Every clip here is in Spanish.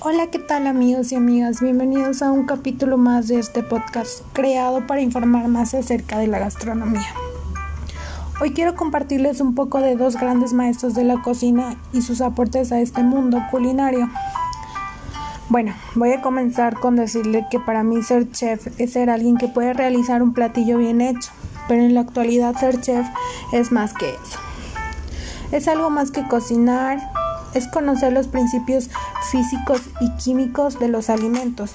Hola, ¿qué tal amigos y amigas? Bienvenidos a un capítulo más de este podcast creado para informar más acerca de la gastronomía. Hoy quiero compartirles un poco de dos grandes maestros de la cocina y sus aportes a este mundo culinario. Bueno, voy a comenzar con decirle que para mí ser chef es ser alguien que puede realizar un platillo bien hecho, pero en la actualidad ser chef es más que eso. Es algo más que cocinar, es conocer los principios físicos y químicos de los alimentos,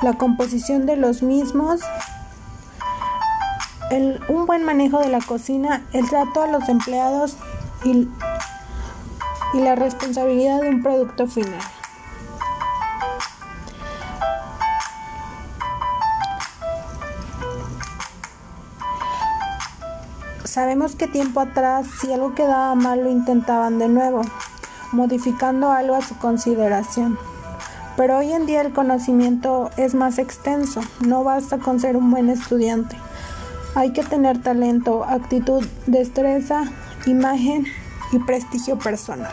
la composición de los mismos, un buen manejo de la cocina, el trato a los empleados y, y la responsabilidad de un producto final. Sabemos que tiempo atrás si algo quedaba mal lo intentaban de nuevo, modificando algo a su consideración. Pero hoy en día el conocimiento es más extenso, no basta con ser un buen estudiante. Hay que tener talento, actitud, destreza, imagen y prestigio personal.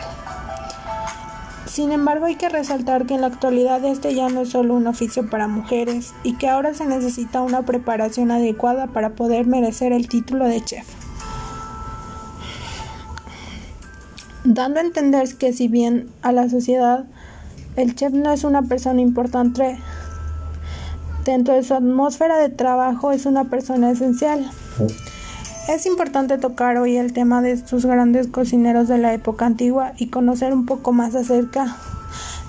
Sin embargo, hay que resaltar que en la actualidad este ya no es solo un oficio para mujeres y que ahora se necesita una preparación adecuada para poder merecer el título de chef. dando a entender que si bien a la sociedad el chef no es una persona importante, dentro de su atmósfera de trabajo es una persona esencial. Es importante tocar hoy el tema de estos grandes cocineros de la época antigua y conocer un poco más acerca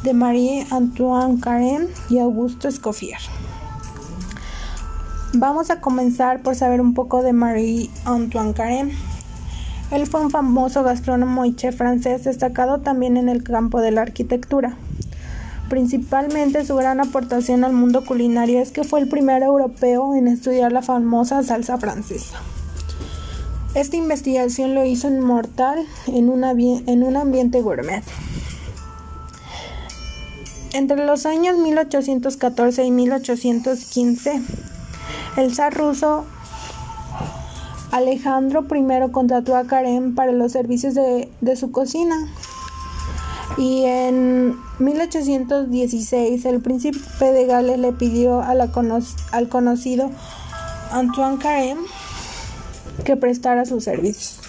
de Marie Antoine Carême y Augusto Escoffier. Vamos a comenzar por saber un poco de Marie Antoine Carême. Él fue un famoso gastrónomo y chef francés destacado también en el campo de la arquitectura. Principalmente su gran aportación al mundo culinario es que fue el primer europeo en estudiar la famosa salsa francesa. Esta investigación lo hizo inmortal en, en un ambiente gourmet. Entre los años 1814 y 1815, el zar ruso Alejandro I contrató a Karen para los servicios de, su cocina. Y en 1816 el príncipe de Gales le pidió al conocido Antoine Karen que prestara sus servicios.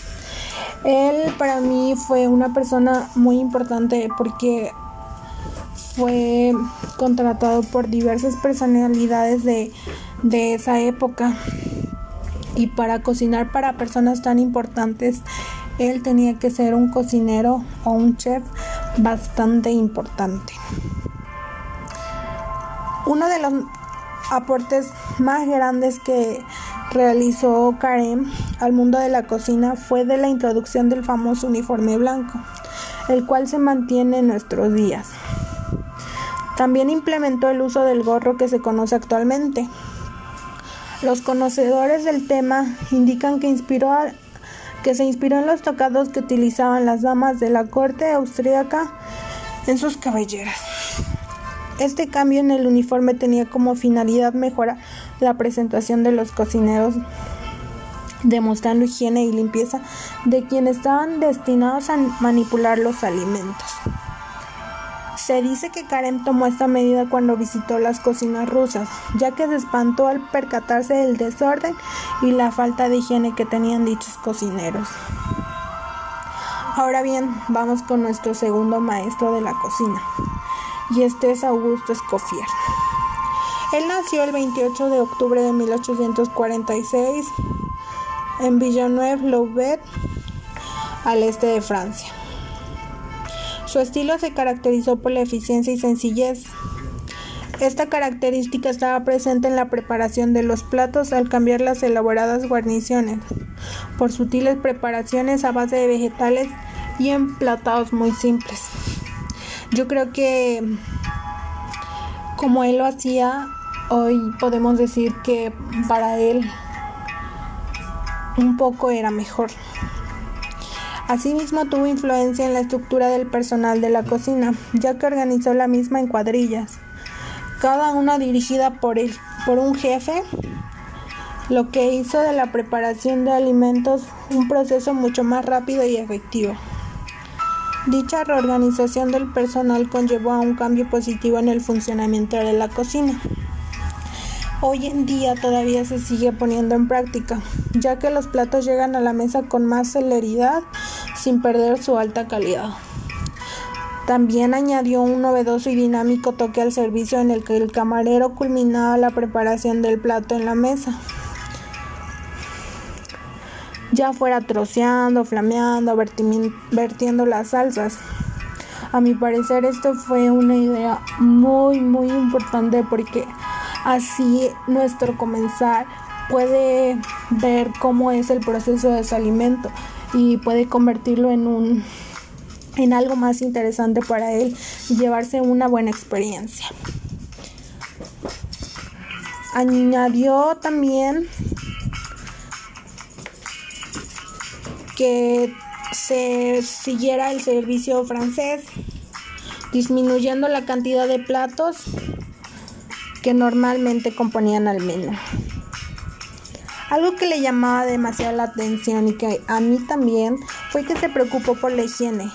Él para mí fue una persona muy importante porque fue contratado por diversas personalidades de, de esa época y para cocinar para personas tan importantes él tenía que ser un cocinero o un chef bastante importante. Uno de los aportes más grandes que realizó Karen al mundo de la cocina fue de la introducción del famoso uniforme blanco, el cual se mantiene en nuestros días. También implementó el uso del gorro que se conoce actualmente, los conocedores del tema indican que, inspiró que se inspiró en los tocados que utilizaban las damas de la corte austríaca en sus cabelleras. Este cambio en el uniforme tenía como finalidad mejorar la presentación de los cocineros, demostrando higiene y limpieza de quienes estaban destinados a manipular los alimentos. Se dice que Karen tomó esta medida cuando visitó las cocinas rusas, ya que se espantó al percatarse del desorden y la falta de higiene que tenían dichos cocineros. Ahora bien, vamos con nuestro segundo maestro de la cocina, y este es Augusto Escoffier. Él nació el 28 de octubre de 1846 en Villeneuve-Loubet, al este de Francia. Su estilo se caracterizó por la eficiencia y sencillez. Esta característica estaba presente en la preparación de los platos al cambiar las elaboradas guarniciones por sutiles preparaciones a base de vegetales y emplatados muy simples. Yo creo que como él lo hacía, hoy podemos decir que para él un poco era mejor. Asimismo tuvo influencia en la estructura del personal de la cocina, ya que organizó la misma en cuadrillas, cada una dirigida por, por un jefe, lo que hizo de la preparación de alimentos un proceso mucho más rápido y efectivo. Dicha reorganización del personal conllevó a un cambio positivo en el funcionamiento de la cocina. Hoy en día todavía se sigue poniendo en práctica, ya que los platos llegan a la mesa con más celeridad sin perder su alta calidad. También añadió un novedoso y dinámico toque al servicio en el que el camarero culminaba la preparación del plato en la mesa ya fuera troceando, flameando, vertiendo las salsas. A mi parecer esto fue una idea muy muy importante porque así nuestro comensal puede ver cómo es el proceso de su alimento y puede convertirlo en un en algo más interesante para él y llevarse una buena experiencia. Añadió también que se siguiera el servicio francés, disminuyendo la cantidad de platos que normalmente componían al menú. Algo que le llamaba demasiado la atención y que a mí también fue que se preocupó por la higiene.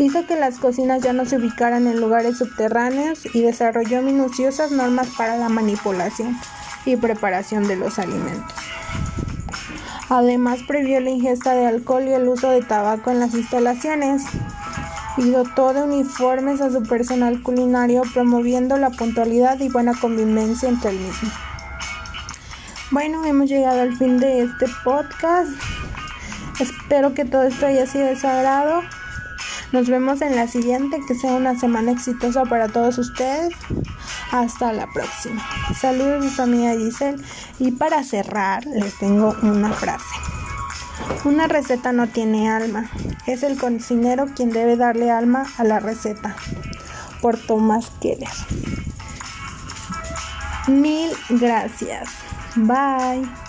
Hizo que las cocinas ya no se ubicaran en lugares subterráneos y desarrolló minuciosas normas para la manipulación y preparación de los alimentos. Además, prohibió la ingesta de alcohol y el uso de tabaco en las instalaciones y dotó de uniformes a su personal culinario, promoviendo la puntualidad y buena convivencia entre el mismo. Bueno, hemos llegado al fin de este podcast. Espero que todo esto haya sido de. Nos vemos en la siguiente, que sea una semana exitosa para todos ustedes. Hasta la próxima. Saludos de su amiga Giselle. Y para cerrar, les tengo una frase. Una receta no tiene alma. Es el cocinero quien debe darle alma a la receta. Por Tomás Keller. Mil gracias. Bye.